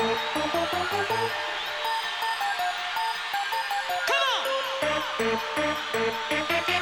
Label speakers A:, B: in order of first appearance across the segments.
A: Come on!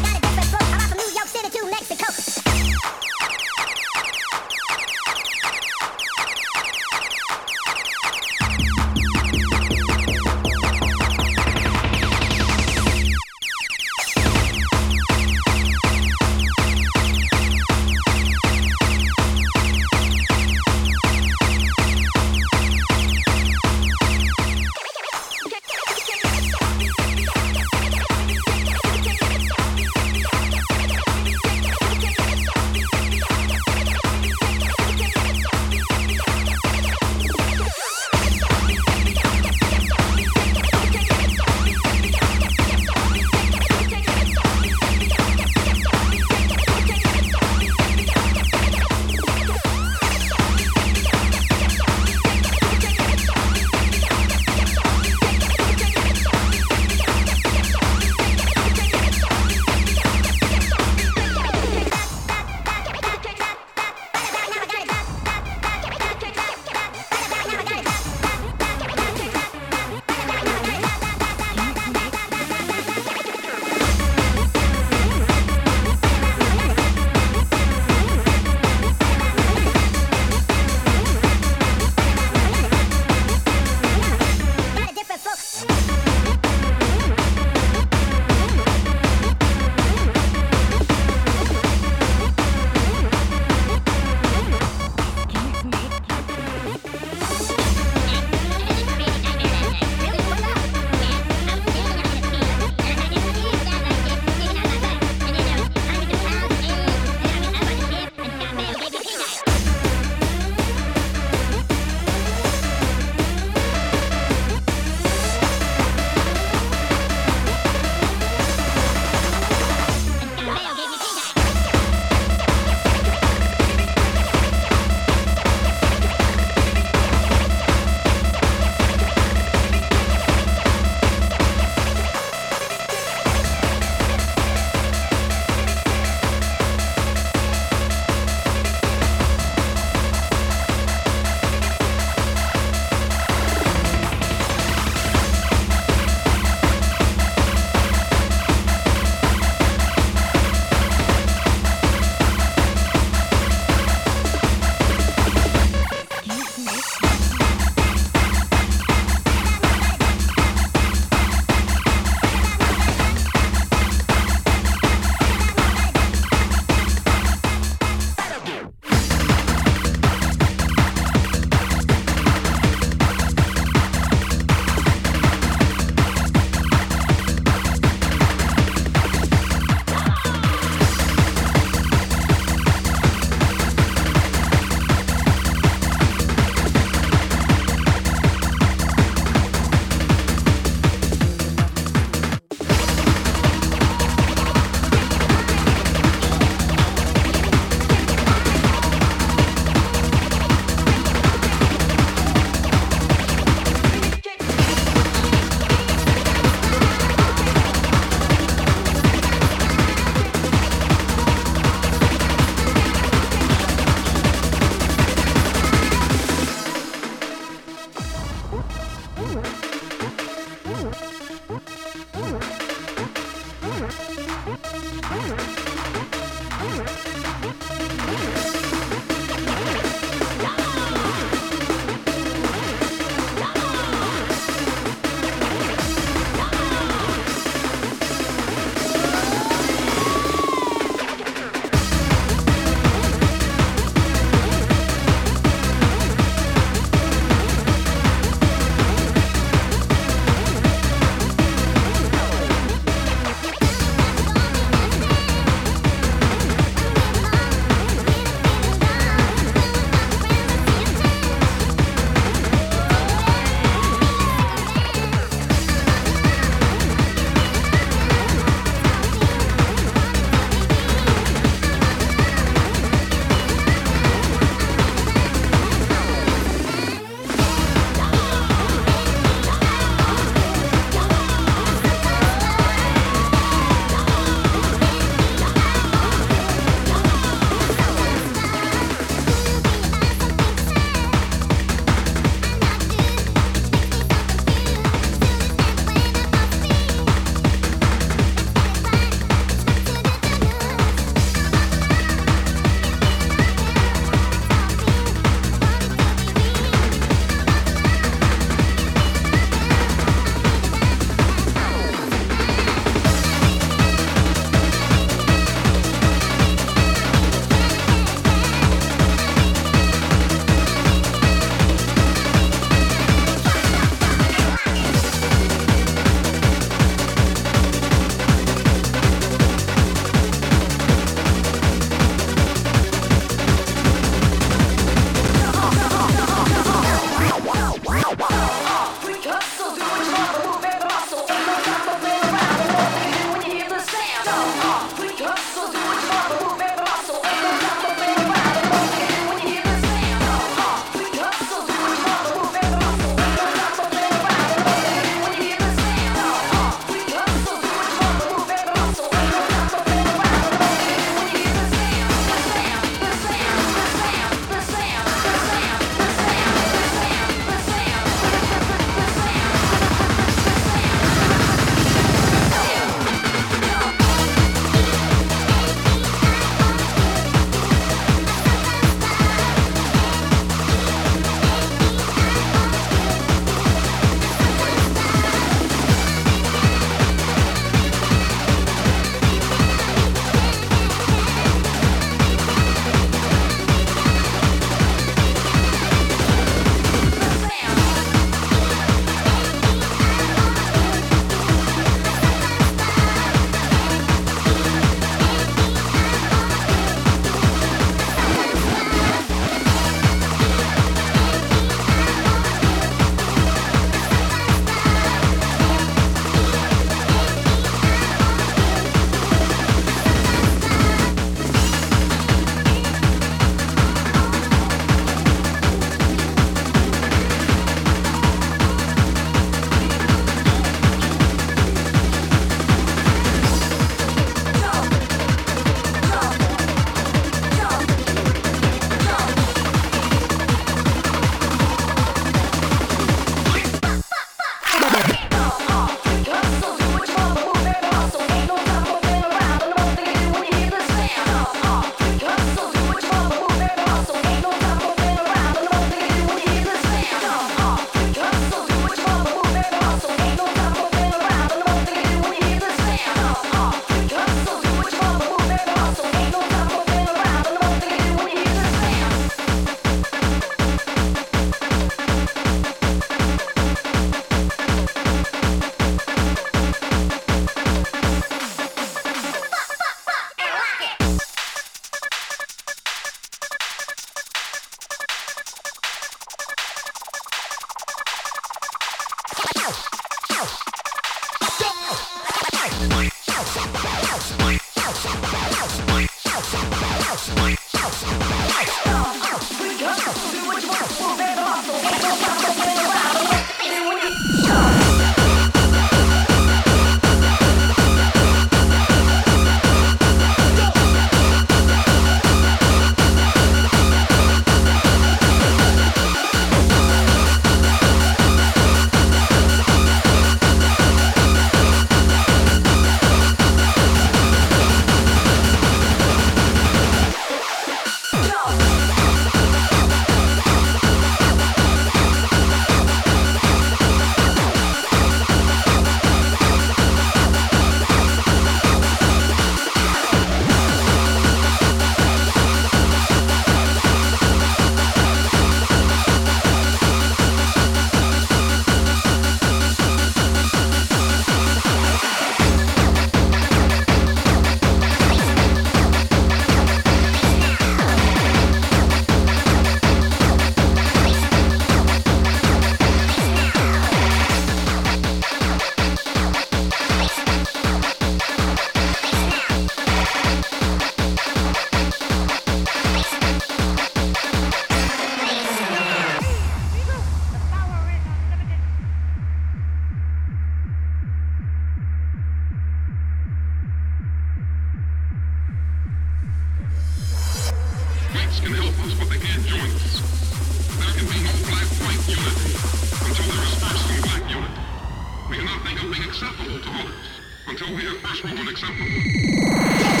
A: Until we at first it acceptable.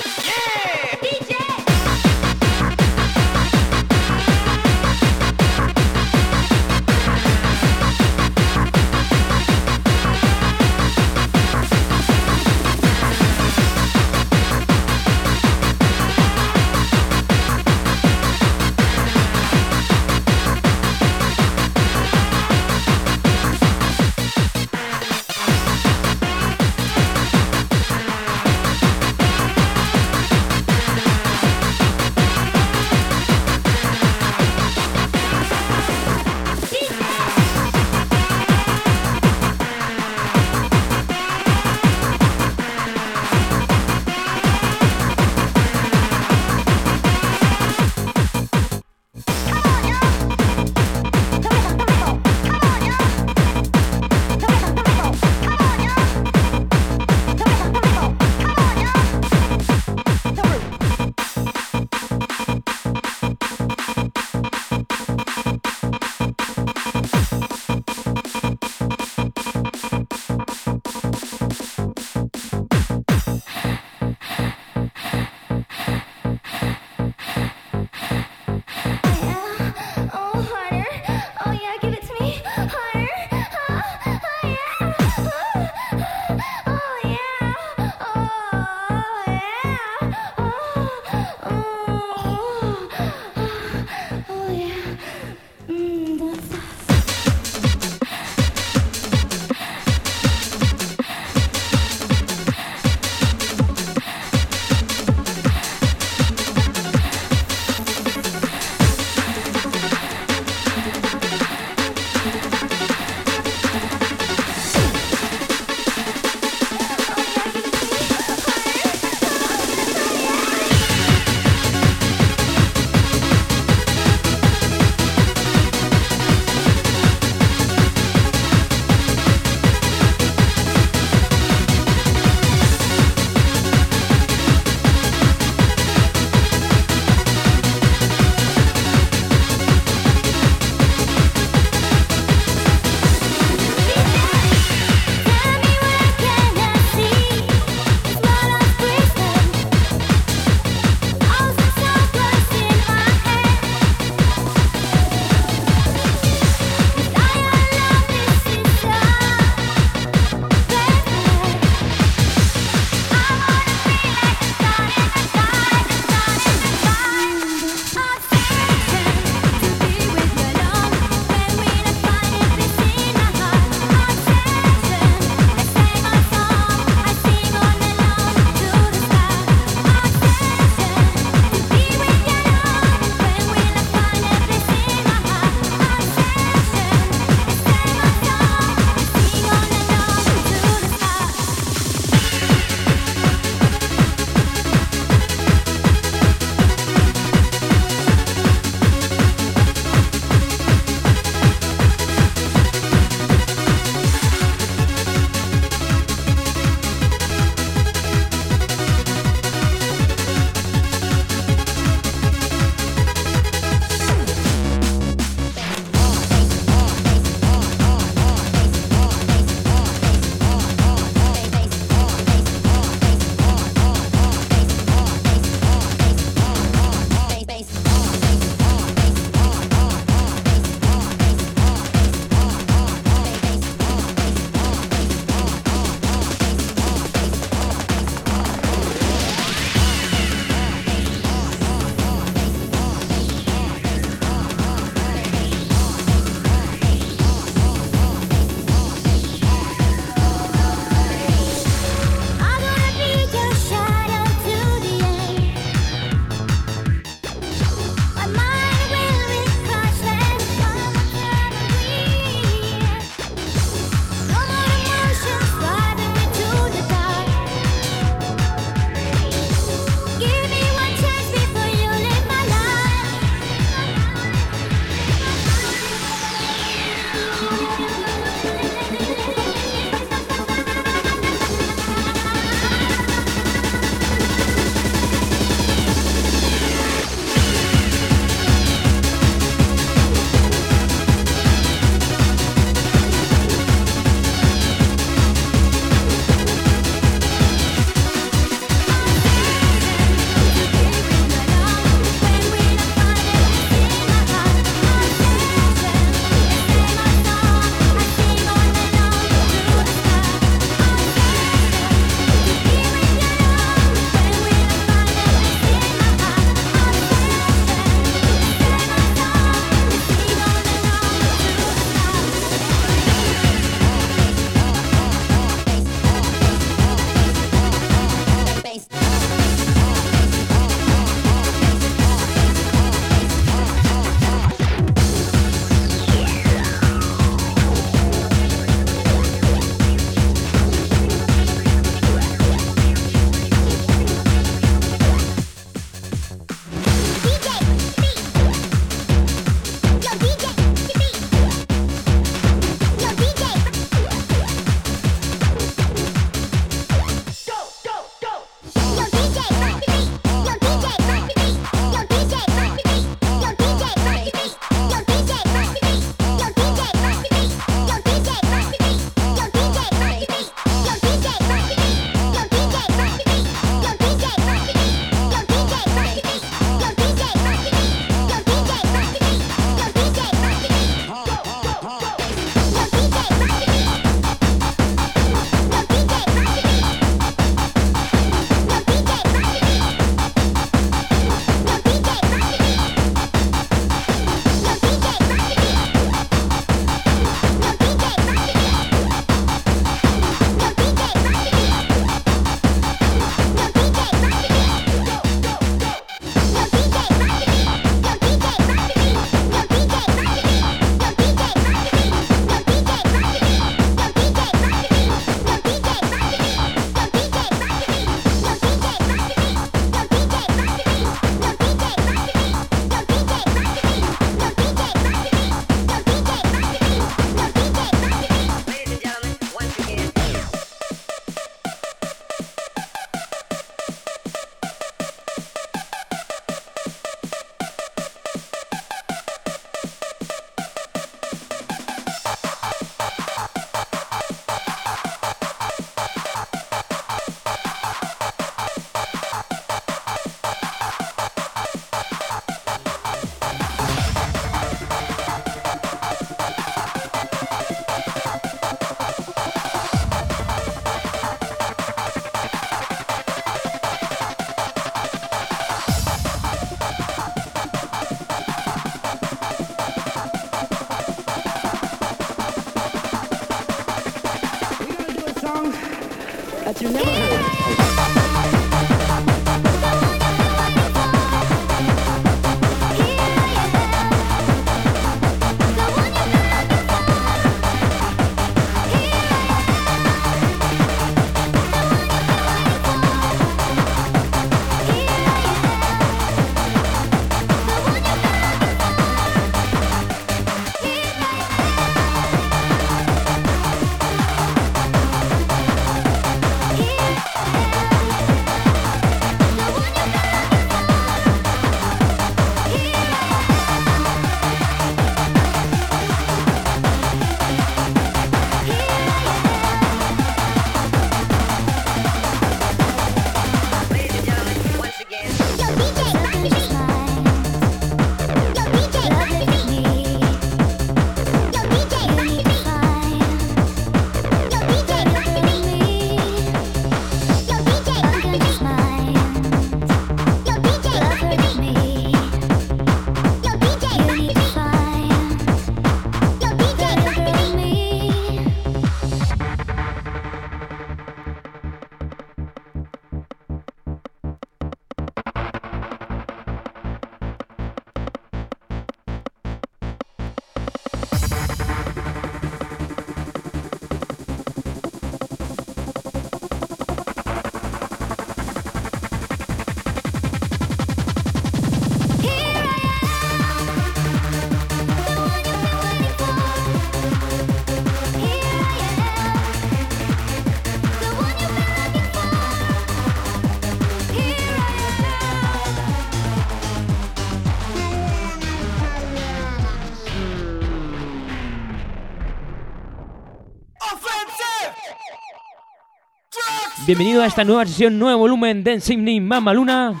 B: Bienvenido a esta nueva sesión, nuevo volumen de Ensimni Mama Luna.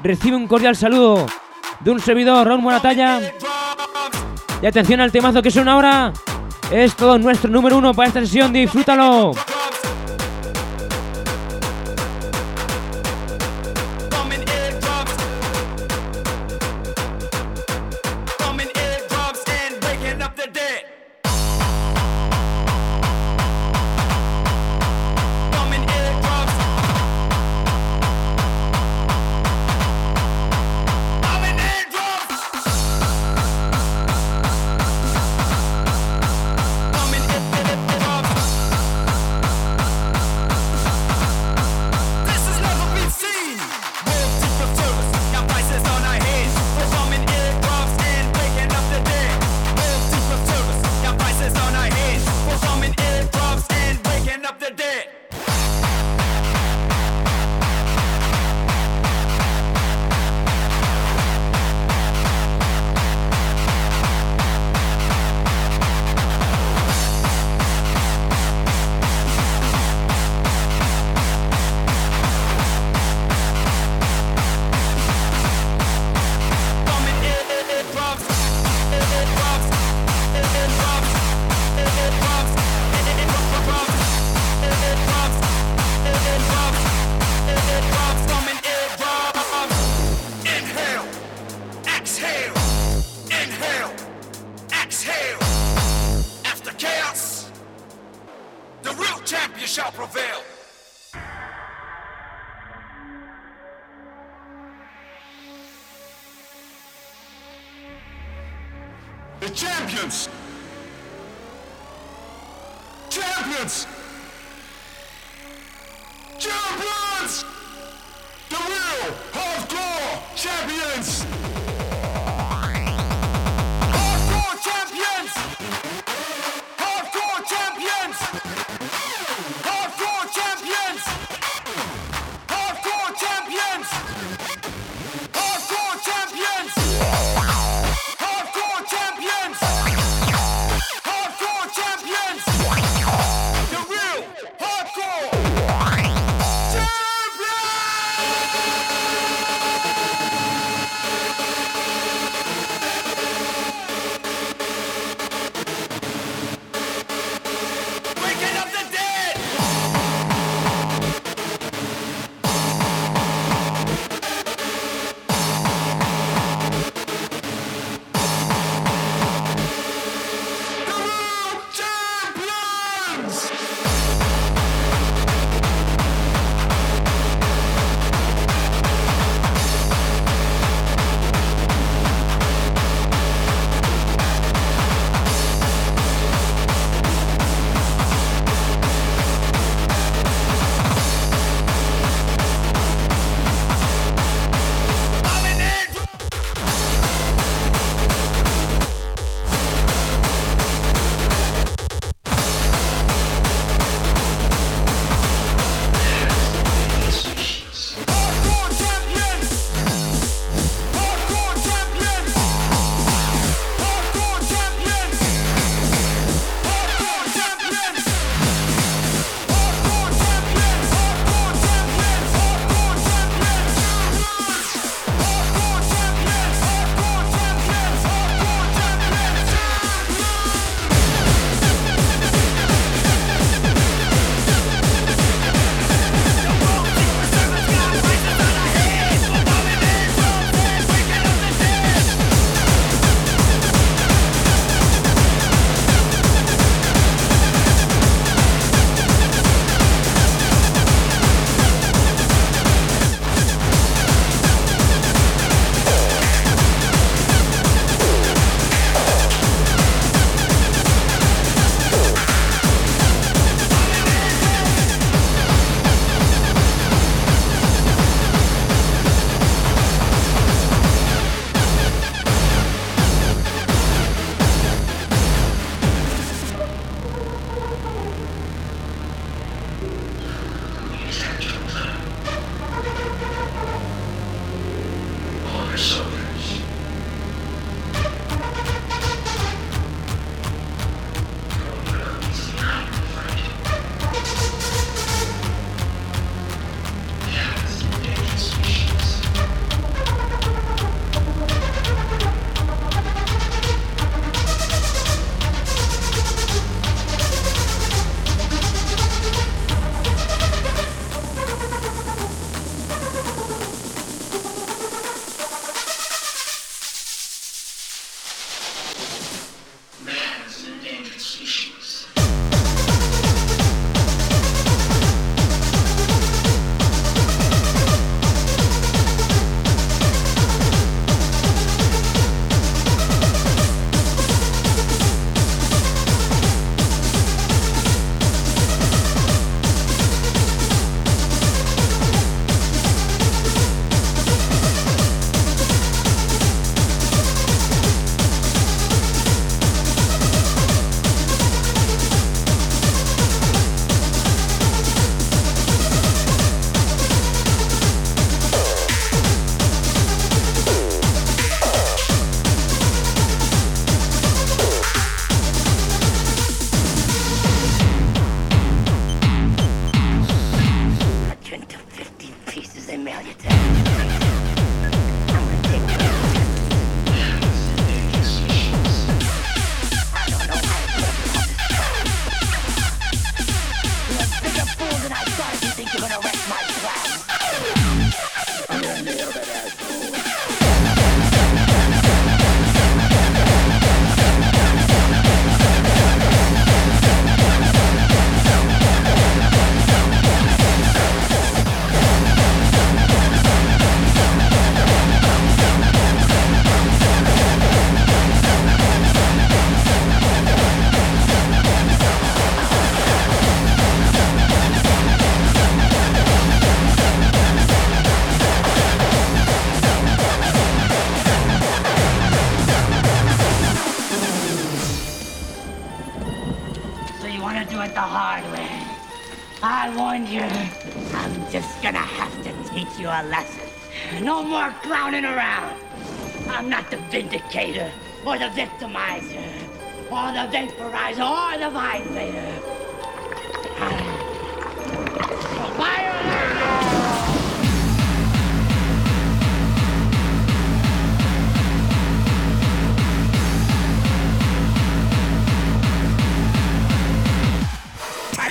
B: Recibe un cordial saludo de un servidor, Raúl Moratalla. Y atención al temazo que suena ahora. Es todo nuestro número uno para esta sesión, disfrútalo.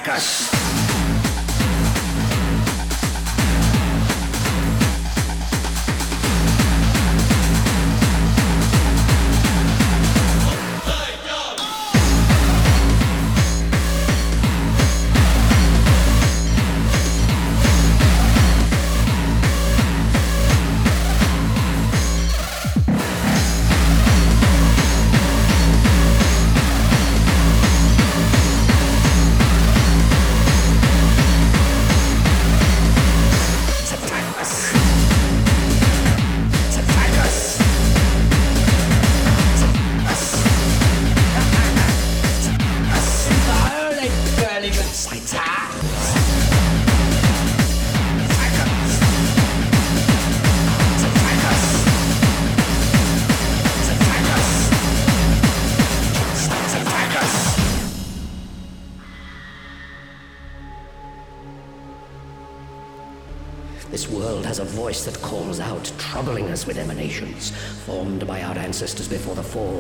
C: Marcas.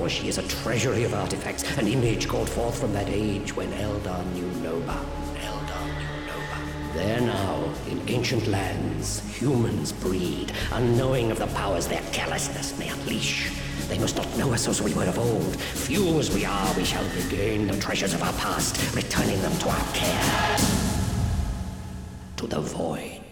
C: Fall, she is a treasury of artifacts, an image called forth from that age when Eldar knew no bound. Eldar knew no bound. There now, in ancient lands, humans breed, unknowing of the powers their callousness may unleash. They must not know us as we were of old. Few as we are, we shall regain the treasures of our past, returning them to our care. To the void.